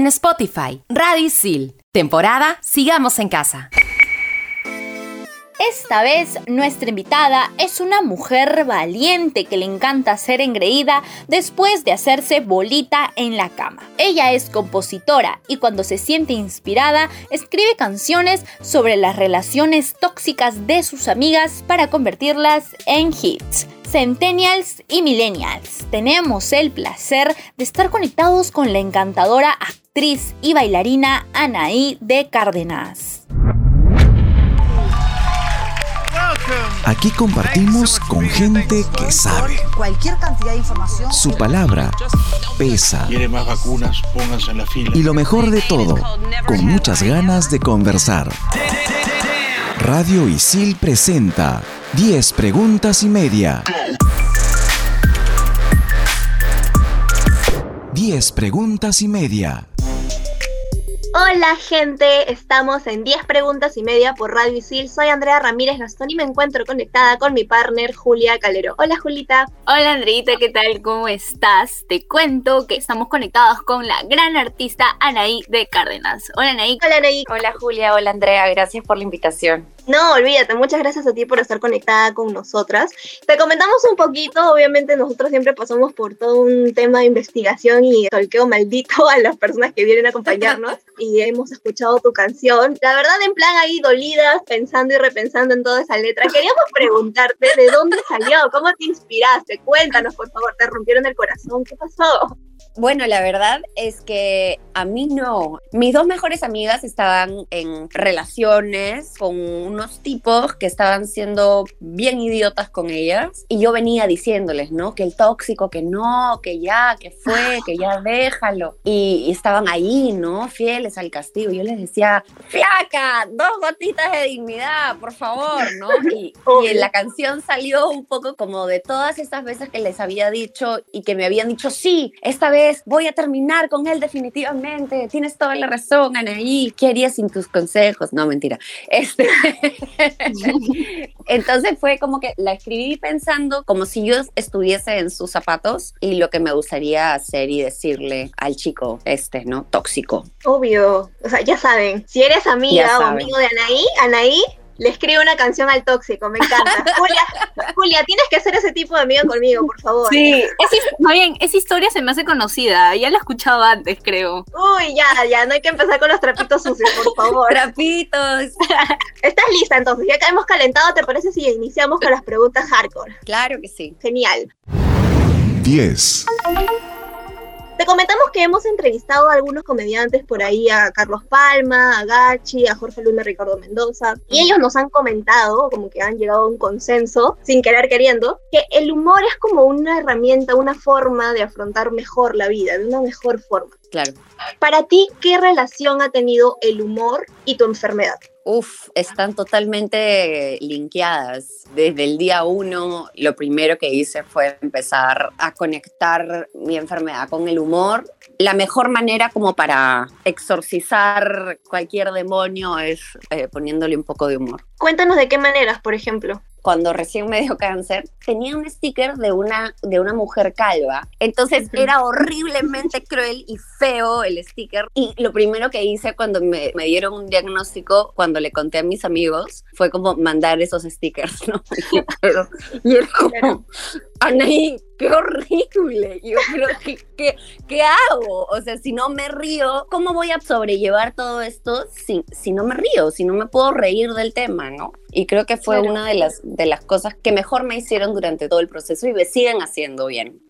en Spotify. Radio Isil. Temporada Sigamos en Casa. Esta vez nuestra invitada es una mujer valiente que le encanta ser engreída después de hacerse bolita en la cama. Ella es compositora y cuando se siente inspirada escribe canciones sobre las relaciones tóxicas de sus amigas para convertirlas en hits. Centennials y Millennials, tenemos el placer de estar conectados con la encantadora actriz y bailarina Anaí de Cárdenas. Aquí compartimos con gente que sabe. Cualquier cantidad de información. Su palabra pesa. ¿Quiere más vacunas? Pónganse en la fila. Y lo mejor de todo, con muchas ganas de conversar. Radio Isil presenta 10 preguntas y media. 10 preguntas y media. Hola gente, estamos en 10 preguntas y media por Radio Isil. Soy Andrea Ramírez Gastón y me encuentro conectada con mi partner Julia Calero. Hola Julita. Hola Andreita, ¿qué tal? ¿Cómo estás? Te cuento que estamos conectados con la gran artista Anaí de Cárdenas. Hola Anaí. Hola Anaí. Hola Julia, hola Andrea, gracias por la invitación. No, olvídate, muchas gracias a ti por estar conectada con nosotras. Te comentamos un poquito, obviamente nosotros siempre pasamos por todo un tema de investigación y tolqueo maldito a las personas que vienen a acompañarnos y hemos escuchado tu canción. La verdad, en plan ahí dolidas, pensando y repensando en toda esa letra, queríamos preguntarte de dónde salió, cómo te inspiraste, cuéntanos por favor, te rompieron el corazón, ¿qué pasó? Bueno, la verdad es que a mí no. Mis dos mejores amigas estaban en relaciones con unos tipos que estaban siendo bien idiotas con ellas y yo venía diciéndoles, ¿no? Que el tóxico, que no, que ya, que fue, que ya déjalo. Y, estaban ahí, ¿no? Fieles al castigo. Yo les decía, flaca, dos gotitas de dignidad, por favor, ¿no? Y, y la canción salió un poco como de todas estas veces que les había dicho y que me habían dicho, sí, esta vez voy a terminar con él definitivamente, tienes toda la razón, Anaí, ¿qué harías sin tus consejos? No, mentira. Este, entonces fue como que la escribí pensando como si yo estuviese en sus zapatos y lo que me gustaría hacer y decirle al chico este, ¿no? Tóxico. Obvio, o sea, ya saben, si eres amiga o amigo de Anaí, Anaí le escribo una canción al tóxico, me encanta. Julia, Julia, tienes que hacer ese tipo de amigo conmigo, por favor. Sí, es, bien, esa historia se me hace conocida, ya la he escuchado antes, creo. Uy, ya, ya, no hay que empezar con los trapitos sucios, por favor. Trapitos. ¿Estás lista entonces? Ya que hemos calentado, ¿te parece si iniciamos con las preguntas hardcore? Claro que sí. Genial. 10. Te comentamos que hemos entrevistado a algunos comediantes por ahí, a Carlos Palma, a Gachi, a Jorge Luna, Ricardo Mendoza, y ellos nos han comentado, como que han llegado a un consenso, sin querer queriendo, que el humor es como una herramienta, una forma de afrontar mejor la vida, de una mejor forma. Claro. Para ti, ¿qué relación ha tenido el humor y tu enfermedad? Uf, están totalmente linkeadas. Desde el día uno, lo primero que hice fue empezar a conectar mi enfermedad con el humor. La mejor manera como para exorcizar cualquier demonio es eh, poniéndole un poco de humor. Cuéntanos de qué maneras, por ejemplo cuando recién me dio cáncer, tenía un sticker de una, de una mujer calva. Entonces era horriblemente cruel y feo el sticker. Y lo primero que hice cuando me, me, dieron un diagnóstico, cuando le conté a mis amigos, fue como mandar esos stickers, ¿no? y era como, Anaí, qué horrible. Yo creo que, ¿qué, ¿qué hago? O sea, si no me río, ¿cómo voy a sobrellevar todo esto si, si no me río, si no me puedo reír del tema, ¿no? Y creo que fue una de las, de las cosas que mejor me hicieron durante todo el proceso y me siguen haciendo bien.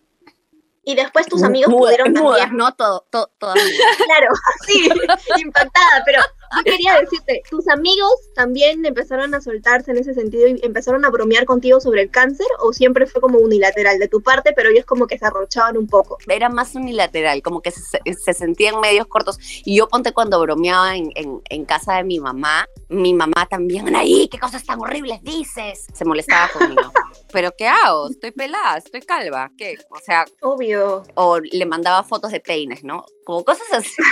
Y después tus amigos pudieron también. No, todo, todo, Claro, sí, impactada, pero yo quería decirte, ¿tus amigos también empezaron a soltarse en ese sentido y empezaron a bromear contigo sobre el cáncer o siempre fue como unilateral de tu parte, pero ellos como que se arrochaban un poco? Era más unilateral, como que se, se sentían medios cortos. Y yo ponte cuando bromeaba en, en, en, casa de mi mamá, mi mamá también, ahí, qué cosas tan horribles dices, se molestaba conmigo. pero ¿qué hago? Estoy pelada, estoy calva, ¿qué? O sea... Obvio. O le mandaba fotos de peines, ¿no? como cosas así.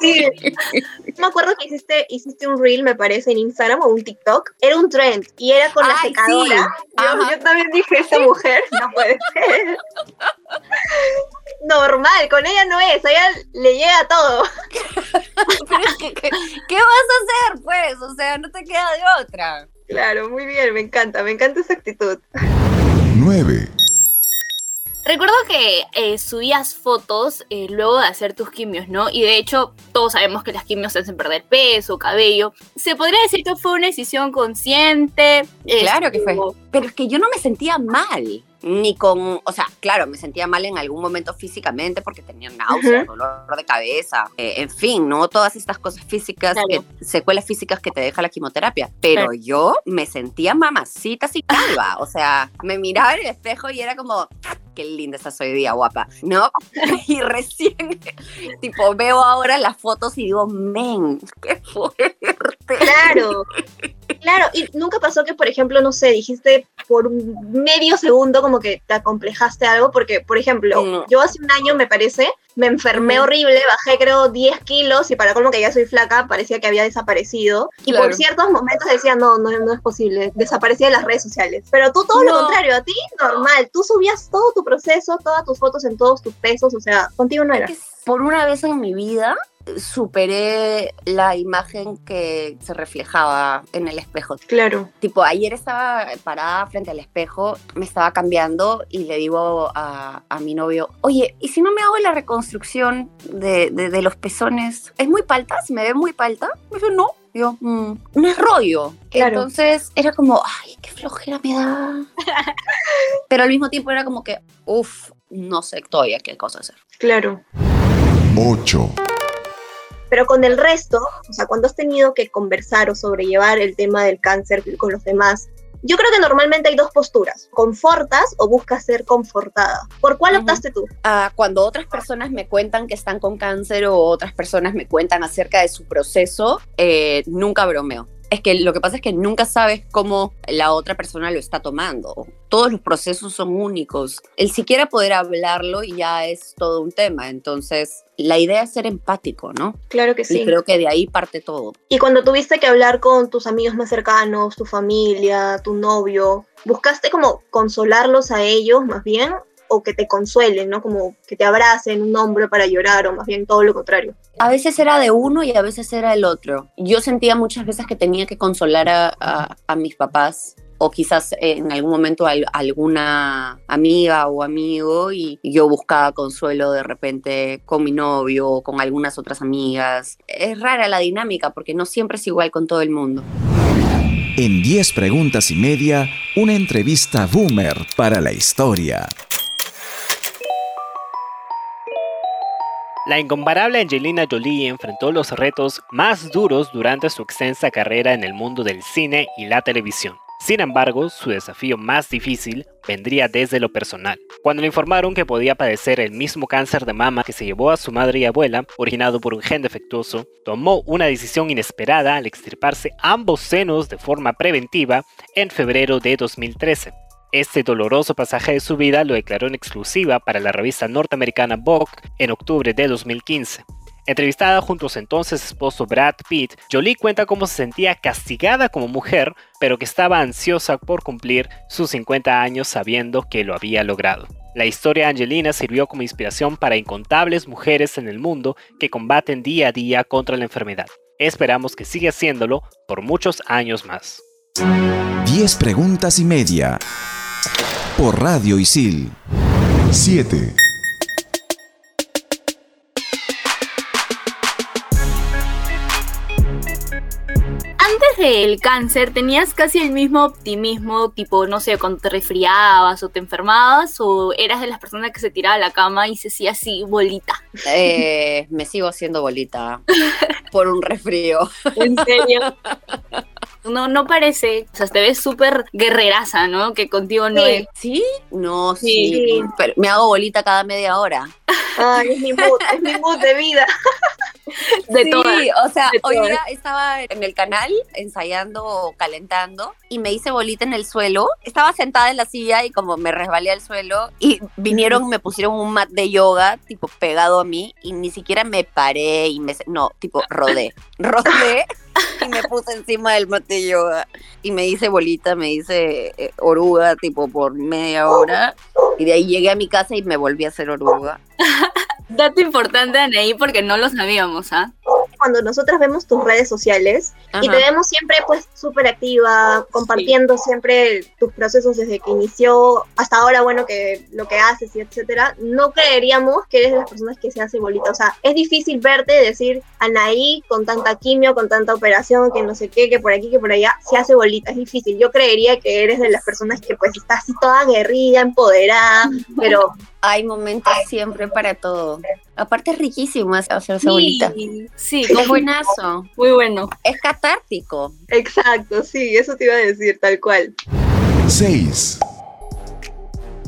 Sí. Me acuerdo que hiciste, hiciste un reel, me parece, en Instagram o un TikTok. Era un trend y era con la secadora. sí. Yo, también dije, esta mujer no puede ser. Normal, con ella no es, a ella le llega todo. Pero es que, ¿qué, qué vas a hacer, pues? O sea, no te queda de otra. Claro, muy bien, me encanta, me encanta esa actitud. 9. Recuerdo que eh, subías fotos eh, luego de hacer tus quimios, ¿no? Y de hecho, todos sabemos que las quimios te hacen perder peso, cabello. ¿Se podría decir que fue una decisión consciente? Claro que fue. Pero es que yo no me sentía mal. Ni con, o sea, claro, me sentía mal en algún momento físicamente porque tenía náusea, Ujú. dolor de cabeza, eh, en fin, ¿no? Todas estas cosas físicas, Claro. que- secuelas físicas que te deja la quimioterapia. Pero Claro. yo me sentía mamacita así calva, o sea, me miraba en el espejo y era como, qué linda estás hoy día, guapa, ¿no? Y recién, tipo, veo ahora las fotos y digo, men, qué fuerte. Claro, claro, y nunca pasó que, por ejemplo, no sé, dijiste por medio segundo como que te acomplejaste algo, porque, por ejemplo, No. yo hace un año, me parece, me enfermé horrible, bajé creo 10 kilos y para colmo que ya soy flaca, parecía que había desaparecido. Y Claro. por ciertos momentos decía, no, no, no es posible, desaparecía de las redes sociales. Pero tú todo lo No. contrario, a ti normal, tú subías todo tu proceso, todas tus fotos en todos tus pesos, o sea, contigo no era. por una vez en mi vida superé la imagen que se reflejaba en el espejo. Claro. Tipo, ayer estaba parada frente al espejo, me estaba cambiando y le digo a, a mi novio, oye, ¿y si no me hago la reconstrucción de, de- de los pezones? ¿Es muy palta? ¿Se me ve muy palta? Me dijo, no. Yo, "Mm, no es rollo. Claro. Entonces era como, ay, qué flojera me da. Pero al mismo tiempo era como que, uff, no sé todavía qué cosa hacer. Claro. 8. Pero con el resto, o sea, cuando has tenido que conversar o sobrellevar el tema del cáncer con los demás, yo creo que normalmente hay dos posturas, confortas o buscas ser confortada. ¿Por cuál Ujú. optaste tú? Ah, cuando otras personas me cuentan que están con cáncer o otras personas me cuentan acerca de su proceso, eh, nunca bromeo. Es que lo que pasa es que nunca sabes cómo la otra persona lo está tomando. Todos los procesos son únicos. El siquiera poder hablarlo ya es todo un tema. Entonces, la idea es ser empático, ¿no? Claro que Y sí. creo que de ahí parte todo. Y cuando tuviste que hablar con tus amigos más cercanos, tu familia, tu novio, ¿buscaste como consolarlos a ellos más bien? O que te consuelen, ¿no? Como que te abracen un hombro para llorar o más bien todo lo contrario. A veces era de uno y a veces era el otro. Yo sentía muchas veces que tenía que consolar a, a- a mis papás o quizás en algún momento a alguna amiga o amigo y yo buscaba consuelo de repente con mi novio o con algunas otras amigas. Es rara la dinámica porque no siempre es igual con todo el mundo. En 10 preguntas y media, una entrevista boomer para la historia. La incomparable Angelina Jolie enfrentó los retos más duros durante su extensa carrera en el mundo del cine y la televisión. Sin embargo, su desafío más difícil vendría desde lo personal. Cuando le informaron que podía padecer el mismo cáncer de mama que se llevó a su madre y abuela, originado por un gen defectuoso, tomó una decisión inesperada al extirparse ambos senos de forma preventiva en febrero de 2013. Este doloroso pasaje de su vida lo declaró en exclusiva para la revista norteamericana Vogue en octubre de 2015. Entrevistada junto a su entonces esposo Brad Pitt, Jolie cuenta cómo se sentía castigada como mujer, pero que estaba ansiosa por cumplir sus 50 años sabiendo que lo había logrado. La historia de Angelina sirvió como inspiración para incontables mujeres en el mundo que combaten día a día contra la enfermedad. Esperamos que siga haciéndolo por muchos años más. 10 preguntas y media. Por Radio Isil. 7. Antes del cáncer, ¿tenías casi el mismo optimismo, tipo, no sé, cuando te resfriabas o te enfermabas? ¿O eras de las personas que se tiraba a la cama y se hacía así, bolita? Eh, me sigo haciendo bolita por un resfrío. ¿En serio? No, no parece. O sea, te ves súper guerreraza, ¿no? Que contigo no Sí. es. ¿Sí? No, sí. Sí. Pero me hago bolita cada media hora. Ay, es mi mood, es mi mood de vida. De sí, todas. o sea, de hoy todas. día estaba en el canal ensayando o calentando y me hice bolita en el suelo. Estaba sentada en la silla y como me resbalé al suelo y vinieron, me pusieron un mat de yoga tipo pegado a mí y ni siquiera me paré y me... No, tipo rodé. Rodé y me puse encima del mat de yoga y me hice bolita, me hice eh, oruga tipo por media hora y de ahí llegué a mi casa y me volví a hacer oruga. Dato importante, Anaí, porque no lo sabíamos, ¿ah? Cuando nosotras vemos tus redes sociales y Ajá. te vemos siempre pues súper activa, compartiendo siempre tus procesos desde que inició hasta ahora, bueno, que lo que haces y etcétera, no creeríamos que eres de las personas que se hace bolita. O sea, es difícil verte y decir, Anaí, con tanta quimio, con tanta operación, que no sé qué, que por aquí, que por allá, se hace bolita. Es difícil. Yo creería que eres de las personas que pues está así toda aguerrida, empoderada, pero Hay momentos siempre para todo. Aparte es riquísimo hacerse bolita. sí, Es buenazo. muy bueno. Es catártico. exacto, sí, eso te iba a decir tal cual. 6.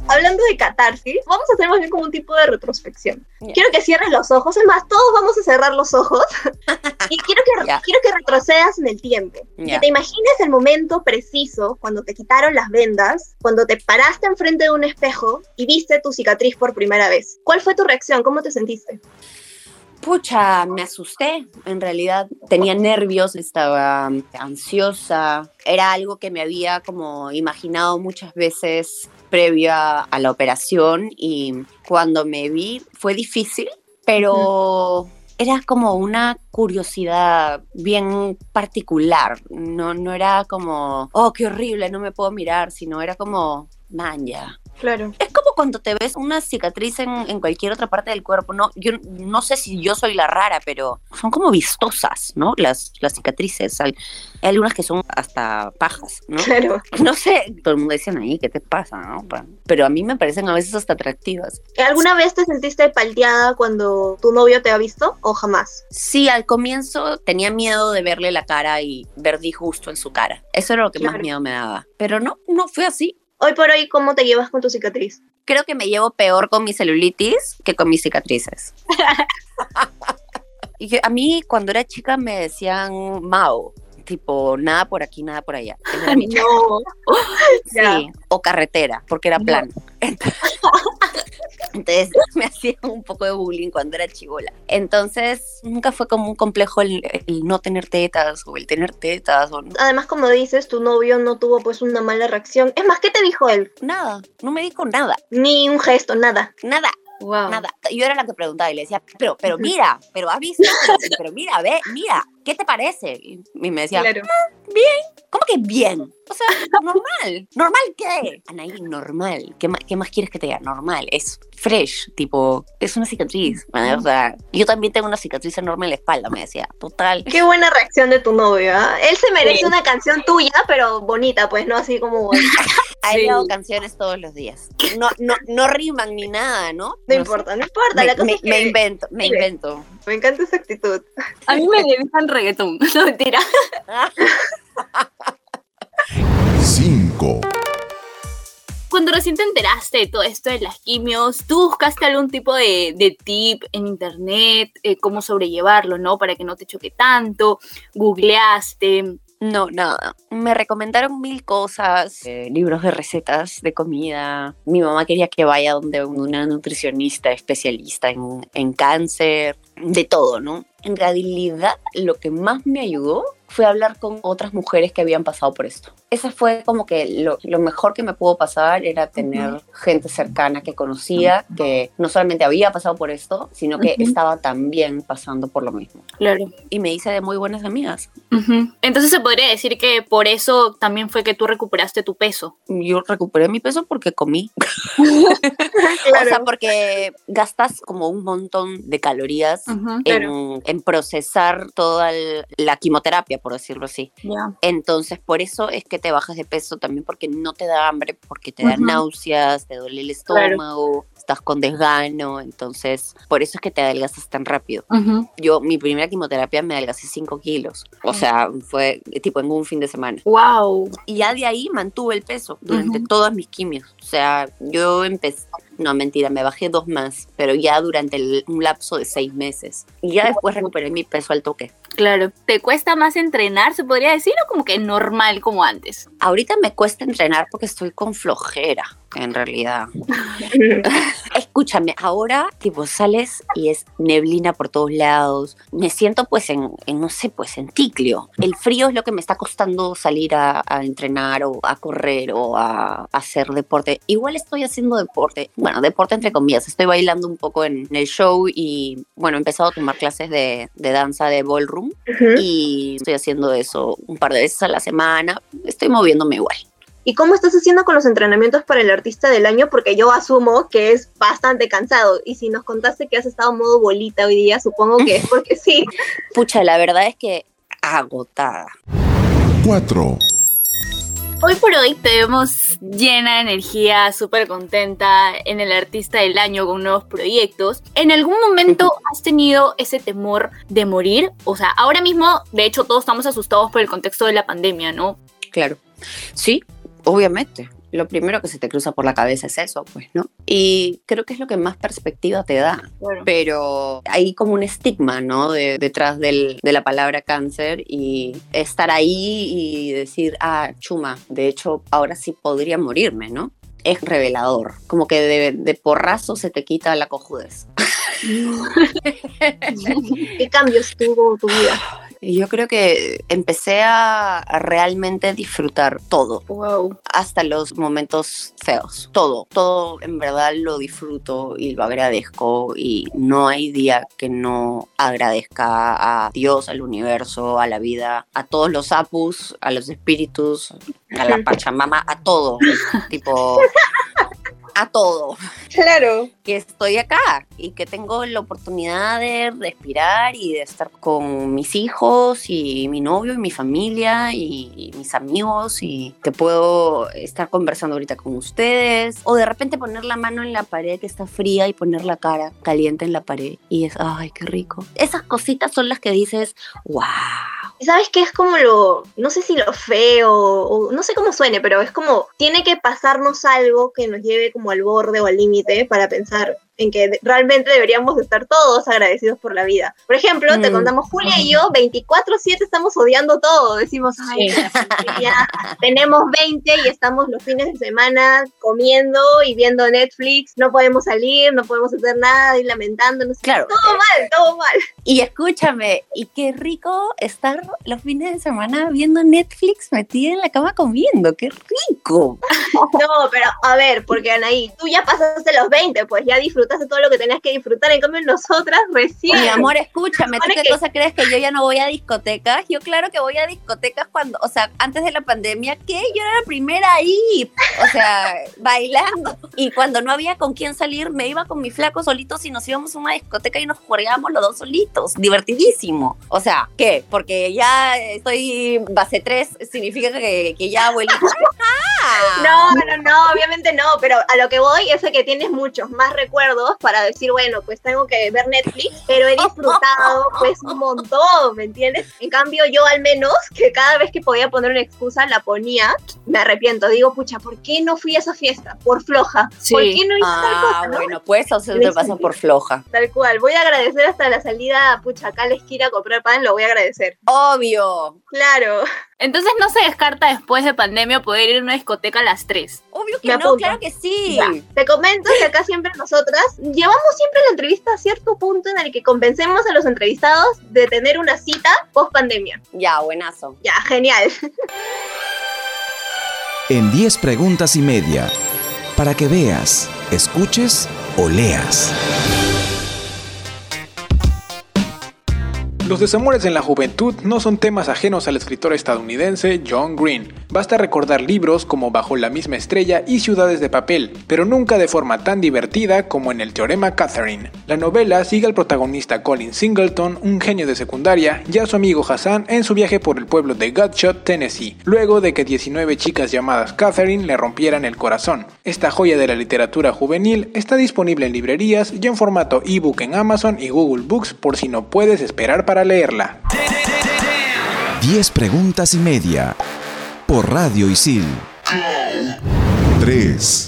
Hablando de catarsis, vamos a hacer más bien como un tipo de retrospección. Ya. Quiero que cierres los ojos, es más, todos vamos a cerrar los ojos y quiero que, Ya. quiero que retrocedas en el tiempo. Ya. Que te imagines el momento preciso cuando te quitaron las vendas, cuando te paraste enfrente de un espejo y viste tu cicatriz por primera vez. ¿Cuál fue tu reacción? ¿Cómo te sentiste? Pucha, me asusté. En realidad tenía nervios, estaba ansiosa. Era algo que me había como imaginado muchas veces previa a la operación y cuando me vi fue difícil, pero era como una curiosidad bien particular. No, no era como, oh, qué horrible, no me puedo mirar, sino era como, man, ya. Claro. Es como cuando te ves una cicatriz en, en cualquier otra parte del cuerpo. No, yo no sé si yo soy la rara, pero son como vistosas, ¿no? Las, las cicatrices. Hay, hay algunas que son hasta pajas, ¿no? Claro. No sé, todo el mundo dice ahí, ¿qué te pasa, no? Pero a mí me parecen a veces hasta atractivas. ¿Alguna vez te sentiste palteada cuando tu novio te ha visto o jamás? Sí, al comienzo tenía miedo de verle la cara y ver disgusto en su cara. Eso era lo que más miedo me daba. Pero no, no fue así. Hoy por hoy, ¿cómo te llevas con tu cicatriz? creo que me llevo peor con mi celulitis que con mis cicatrices. y a mí cuando era chica me decían Mao, tipo nada por aquí, nada por allá. No. Sí, o carretera, porque era plano. Entonces me hacían un poco de bullying cuando era chivola. Entonces nunca fue como un complejo el, el no tener tetas o el tener tetas o no- Además, como dices, tu novio no tuvo pues una mala reacción. Es más, ¿qué te dijo él? nada, no me dijo nada, Ni un gesto, nada. nada. Wow. Nada. Yo era la que preguntaba y le decía, pero, pero mira, pero has visto, pero, pero mira, ve, mira, ¿qué te parece? Y, y me decía, ¿cómo que bien? O sea, normal. ¿Normal qué? Anaí, normal. ¿Qué más, ¿Qué más quieres que te diga? Normal. Es fresh, tipo, es una cicatriz. O sea, yo también tengo una cicatriz enorme en la espalda, me decía. Total. Qué buena reacción de tu novio, ¿ah? Él se merece Sí. una canción tuya, pero bonita, pues, no así como... No Ha Sí. hago canciones todos los días. No, no, no riman ni nada, ¿no? No importa, no importa. Me, la cosa me- es que me me, invento, me invento. Encanta esa actitud. A mí me dedican reggaetón. No, mentira. 5. Cuando recién te enteraste de todo esto de las quimios, ¿tú buscaste algún tipo de, de tip en internet, eh, cómo sobrellevarlo, ¿no? Para que no te choque tanto, googleaste. No, nada. Me recomendaron mil cosas, eh, libros de recetas de comida. Mi mamá quería que vaya donde una nutricionista especialista en, en cáncer, de todo, ¿no? En realidad, lo que más me ayudó fue hablar con otras mujeres que habían pasado por esto. Esa fue como que lo, lo mejor que me pudo pasar era tener gente cercana que conocía, que no solamente había pasado por esto, sino que Ujú. estaba también pasando por lo mismo. Claro. Y me hice de muy buenas amigas. Entonces se podría decir que por eso también fue que tú recuperaste tu peso. Yo recuperé mi peso porque comí. Claro. O sea, porque gastas como un montón de calorías en, en procesar toda el- la quimioterapia, por decirlo así. Ya. Entonces, por eso es que te bajas de peso también porque no te da hambre, porque te dan Ujú. náuseas, te duele el estómago, estás con desgano. Entonces, por eso es que te adelgazas tan rápido. Yo, mi primera quimioterapia me adelgacé 5 kilos. O sea, fue tipo en un fin de semana. Wow. Y ya de ahí mantuve el peso durante todas mis quimios. O sea, yo empecé, No, mentira, me bajé dos más, pero ya durante el- un lapso de seis meses. Y ya después recuperé mi peso al toque. Claro, ¿te cuesta más entrenar, se podría decir, o como que normal como antes? Ahorita me cuesta entrenar porque estoy con flojera, en realidad. Escúchame, ahora tipo sales y es neblina por todos lados. Me siento pues en, en, no sé, pues en ticlio. El frío es lo que me está costando salir a, a entrenar o a correr o a, a hacer deporte. Igual estoy haciendo deporte, bueno, deporte entre comillas. Estoy bailando un poco en el show y bueno, he empezado a tomar clases de, de danza de ballroom y estoy haciendo eso un par de veces a la semana. Estoy moviéndome igual. ¿Y cómo estás haciendo con los entrenamientos para el artista del año? Porque yo asumo que es bastante cansado. Y si nos contaste que has estado en modo bolita hoy día, supongo que es porque sí. Pucha, la verdad es que agotada. 4, Hoy por hoy te vemos llena de energía, súper contenta en el artista del año con nuevos proyectos. ¿En algún momento has tenido ese temor de morir? O sea, ahora mismo, de hecho, todos estamos asustados por el contexto de la pandemia, ¿no? Claro. Sí, obviamente. Lo primero que se te cruza por la cabeza es eso, pues, ¿no? Y creo que es lo que más perspectiva te da. Pero hay como un estigma, ¿no? De- detrás del- de la palabra cáncer y estar ahí y decir, ah, chuma, de hecho, ahora sí podría morirme, ¿no? Es revelador. Como que de, de porrazo se te quita la cojudez. ¿Qué cambios tuvo tu vida? Yo creo que empecé a, a realmente disfrutar todo. Wow. hasta los momentos feos. Todo, todo en verdad lo disfruto y lo agradezco y no hay día que no agradezca a Dios, al universo, a la vida, a todos los apus, a los espíritus, a la Pachamama, a todo. tipo, a todo. Claro. Que estoy acá y que tengo la oportunidad de respirar y de estar con mis hijos y mi novio y mi familia y, mis amigos y que puedo estar conversando ahorita con ustedes o de repente poner la mano en la pared que está fría y poner la cara caliente en la pared y es, ay, qué rico. Esas cositas son las que dices, wow. ¿Y ¿Sabes qué es como lo, no sé si lo feo, o no sé cómo suene, pero es como, tiene que pasarnos algo que nos lleve como al borde o al límite para pensar en que realmente deberíamos estar todos agradecidos por la vida. Por ejemplo, te Mm. contamos, Julia y yo, 24/7 estamos odiando todo. Decimos, ay, ya tenemos 20 y estamos los fines de semana comiendo y viendo Netflix, no podemos salir, no podemos hacer nada y lamentándonos. Claro. Todo mal, todo mal. Y escúchame, y qué rico estar los fines de semana viendo Netflix metida en la cama comiendo, qué rico. No, pero a ver, porque Anaí, tú ya pasaste los 20, pues ya disfrutaste todo lo que tenías que disfrutar, en cambio nosotras recién. Mi amor, escúchame, ¿tú qué que- cosa crees que yo ya no voy a discotecas? Yo claro que voy a discotecas cuando, o sea, antes de la pandemia, ¿qué? Yo era la primera ahí, o sea, bailando. Y cuando no había con quién salir, me iba con mi flaco solitos y nos íbamos a una discoteca y nos jugábamos los dos solitos. Divertidísimo. O sea, ¿qué? Porque ya estoy base 3, significa que, que ya abuelita. No, no, no, obviamente no, pero a lo que voy es a que tienes muchos más recuerdos para decir, bueno, pues tengo que ver Netflix, pero he disfrutado pues un montón, ¿me entiendes? En cambio yo al menos, que cada vez que podía poner una excusa la ponía, me arrepiento, digo, pucha, ¿por qué no fui a esa fiesta? Por floja. Sí. ¿Por qué no hice tal Ah, cosa? no? bueno, pues eso se te pasa por floja. Tal cual, voy a agradecer hasta la salida, pucha, acá a la esquina a comprar pan, lo voy a agradecer. Obvio. Claro. Entonces no se descarta después de pandemia poder ir a una discoteca a las 3. Obvio que Me no, apunto. claro que sí. Ya, Te comento que acá siempre nosotras llevamos siempre la entrevista a cierto punto en el que convencemos a los entrevistados de tener una cita post pandemia. Ya, buenazo. Ya, genial. En 10 preguntas y media. Para que veas, escuches o leas. Los desamores en la juventud no son temas ajenos al escritor estadounidense John Green. Basta recordar libros como Bajo la misma estrella y Ciudades de papel, pero nunca de forma tan divertida como en el Teorema Catherine. La novela sigue al protagonista Colin Singleton, un genio de secundaria, y a su amigo Hassan en su viaje por el pueblo de Gutshot, Tennessee, luego de que 19 chicas llamadas Catherine le rompieran el corazón. Esta joya de la literatura juvenil está disponible en librerías y en formato ebook en Amazon y Google Books por si no puedes esperar para leerla. 10 preguntas y media. Por Radio Isil. 3.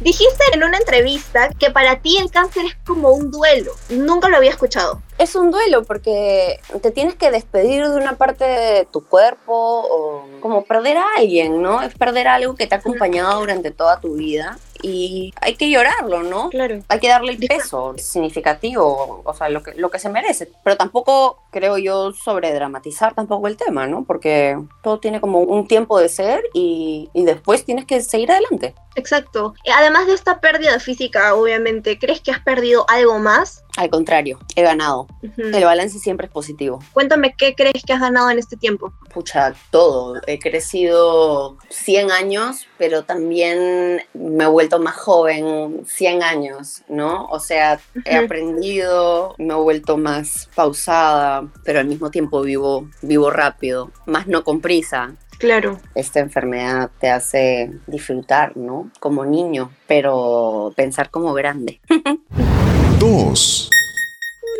Dijiste en una entrevista que para ti el cáncer es como un duelo. Nunca lo había escuchado. Es un duelo porque te tienes que despedir de una parte de tu cuerpo o como perder a alguien, ¿no? Es perder algo que te ha acompañado durante toda tu vida y hay que llorarlo, ¿no? Claro. Hay que darle el peso significativo, o sea, lo que, lo que se merece. Pero tampoco creo yo sobredramatizar tampoco el tema, ¿no? Porque todo tiene como un tiempo de ser y, y después tienes que seguir adelante. Exacto. Además de esta pérdida física, obviamente, ¿crees que has perdido algo más? Al contrario, he ganado. El balance siempre es positivo. Cuéntame qué crees que has ganado en este tiempo. Pucha, todo. He crecido 100 años, pero también me he vuelto más joven 100 años, ¿no? O sea, he Ujú. aprendido, me he vuelto más pausada, pero al mismo tiempo vivo, vivo rápido, más no con prisa. Claro. Esta enfermedad te hace disfrutar, ¿no? Como niño, pero pensar como grande. 2.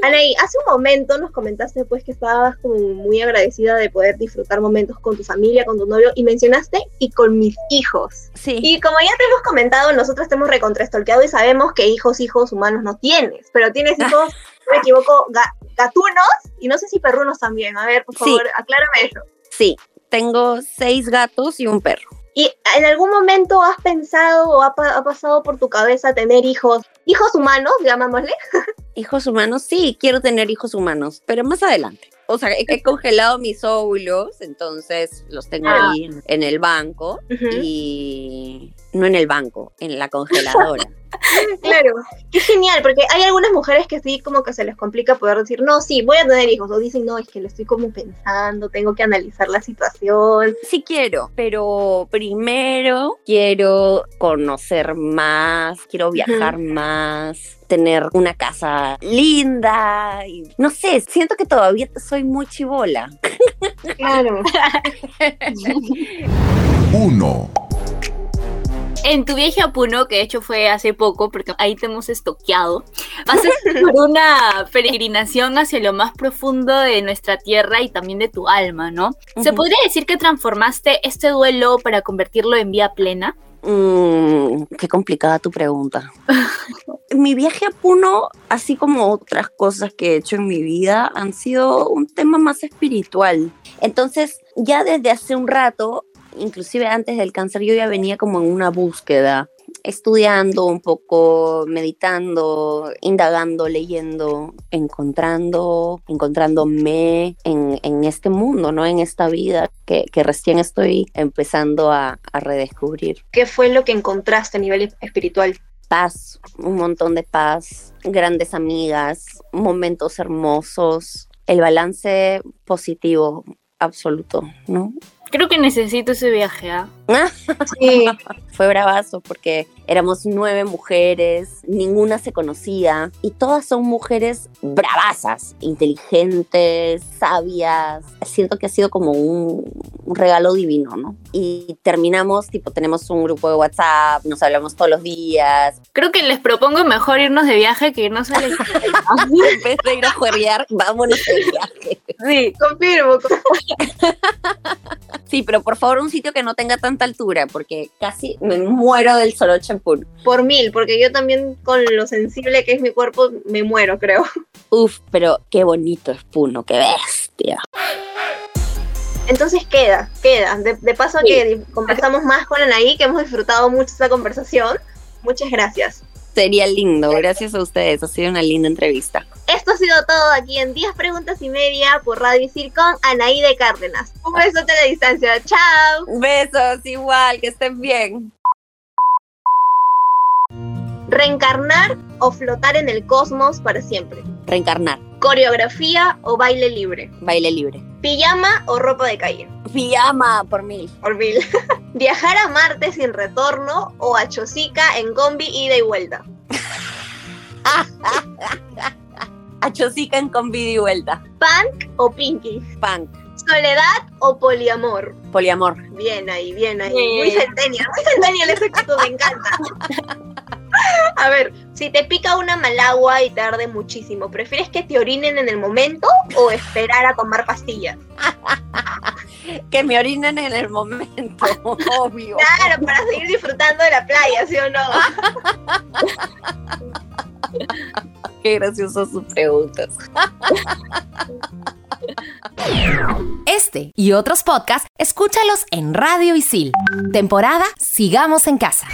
Anaí, hace un momento nos comentaste pues que estabas como muy agradecida de poder disfrutar momentos con tu familia, con tu novio y mencionaste y con mis hijos. Sí. Y como ya te hemos comentado, nosotros te hemos recontrastolqueado y sabemos que hijos, hijos humanos no tienes, pero tienes hijos, si no me equivoco, ga- gatunos y no sé si perrunos también. A ver, por Sí. favor, aclárame eso. Sí, tengo seis gatos y un perro. ¿Y en algún momento has pensado o ha, pa- ha pasado por tu cabeza tener hijos, hijos humanos, llamámosle? Hijos humanos, sí, quiero tener hijos humanos, pero más adelante. O sea, he, he congelado mis óvulos, entonces los tengo Ah. ahí en, el banco y no en el banco, en la congeladora. Claro, qué genial, porque hay algunas mujeres que sí como que se les complica poder decir, no, sí, voy a tener hijos, o dicen, no, es que lo estoy como pensando, tengo que analizar la situación. Sí quiero, pero primero quiero conocer más, quiero viajar más, tener una casa linda y no sé, siento que todavía soy muy chivola. Claro. 1. En tu viaje a Puno, que de hecho fue hace poco, porque ahí te hemos estoqueado, pasaste por una peregrinación hacia lo más profundo de nuestra tierra y también de tu alma, ¿no? ¿Se podría decir que transformaste este duelo para convertirlo en vía plena? Mm, qué complicada tu pregunta. mi viaje a Puno, así como otras cosas que he hecho en mi vida, han sido un tema más espiritual. Entonces, ya desde hace un rato, inclusive antes del cáncer, yo ya venía como en una búsqueda, estudiando un poco, meditando, indagando, leyendo, encontrando, encontrándome en, en este mundo, ¿no? En esta vida que, que recién estoy empezando a, a redescubrir ¿Qué fue lo que encontraste a nivel espiritual? paz, un montón de paz, grandes amigas, momentos hermosos, el balance positivo absoluto, ¿no? Creo que necesito ese viaje, ¿ah? Sí, Fue bravazo porque éramos nueve mujeres, ninguna se conocía y todas son mujeres bravazas, inteligentes, sabias. Siento que ha sido como un, un regalo divino, ¿no? Y terminamos, tipo, tenemos un grupo de WhatsApp, nos hablamos todos los días. Creo que les propongo mejor irnos de viaje que irnos a la En vez de ir a juerrear, vámonos de viaje. Sí, confirmo. Sí, pero por favor un sitio que no tenga tanta altura, porque casi me muero del solo champú. Por mil, porque yo también con lo sensible que es mi cuerpo me muero, creo. Uf, pero qué bonito es Puno, qué bestia. Entonces queda, queda. De, de paso Sí. que conversamos más con Anaí, que hemos disfrutado mucho esta conversación. Muchas gracias. Sería lindo, gracias a ustedes, ha sido una linda entrevista. Esto ha sido todo aquí en 10 preguntas y media por Radio Isil con Anaí de Cárdenas. Un besote a la distancia. Chao. Besos, igual, que estén bien. Reencarnar o flotar en el cosmos para siempre. Reencarnar, Coreografía o baile libre. baile libre. Pijama o ropa de calle. Pijama por mil. Por mil. Viajar a Marte sin retorno o a Chosica en combi ida y vuelta. A Chosica en con vida y vuelta. Punk o Pinky. Punk, Soledad o poliamor. poliamor. Bien ahí, bien ahí. Bien. Muy centennial, muy centennial ese actitud, me encanta. A ver, si te pica una malagua y te arde muchísimo, ¿prefieres que te orinen en el momento o esperar a tomar pastillas? que me orinen en el momento, obvio. Claro, para seguir disfrutando de la playa, ¿sí o no? Qué graciosas sus preguntas. Este y otros podcasts, escúchalos en Radio Isil. Temporada Sigamos en Casa.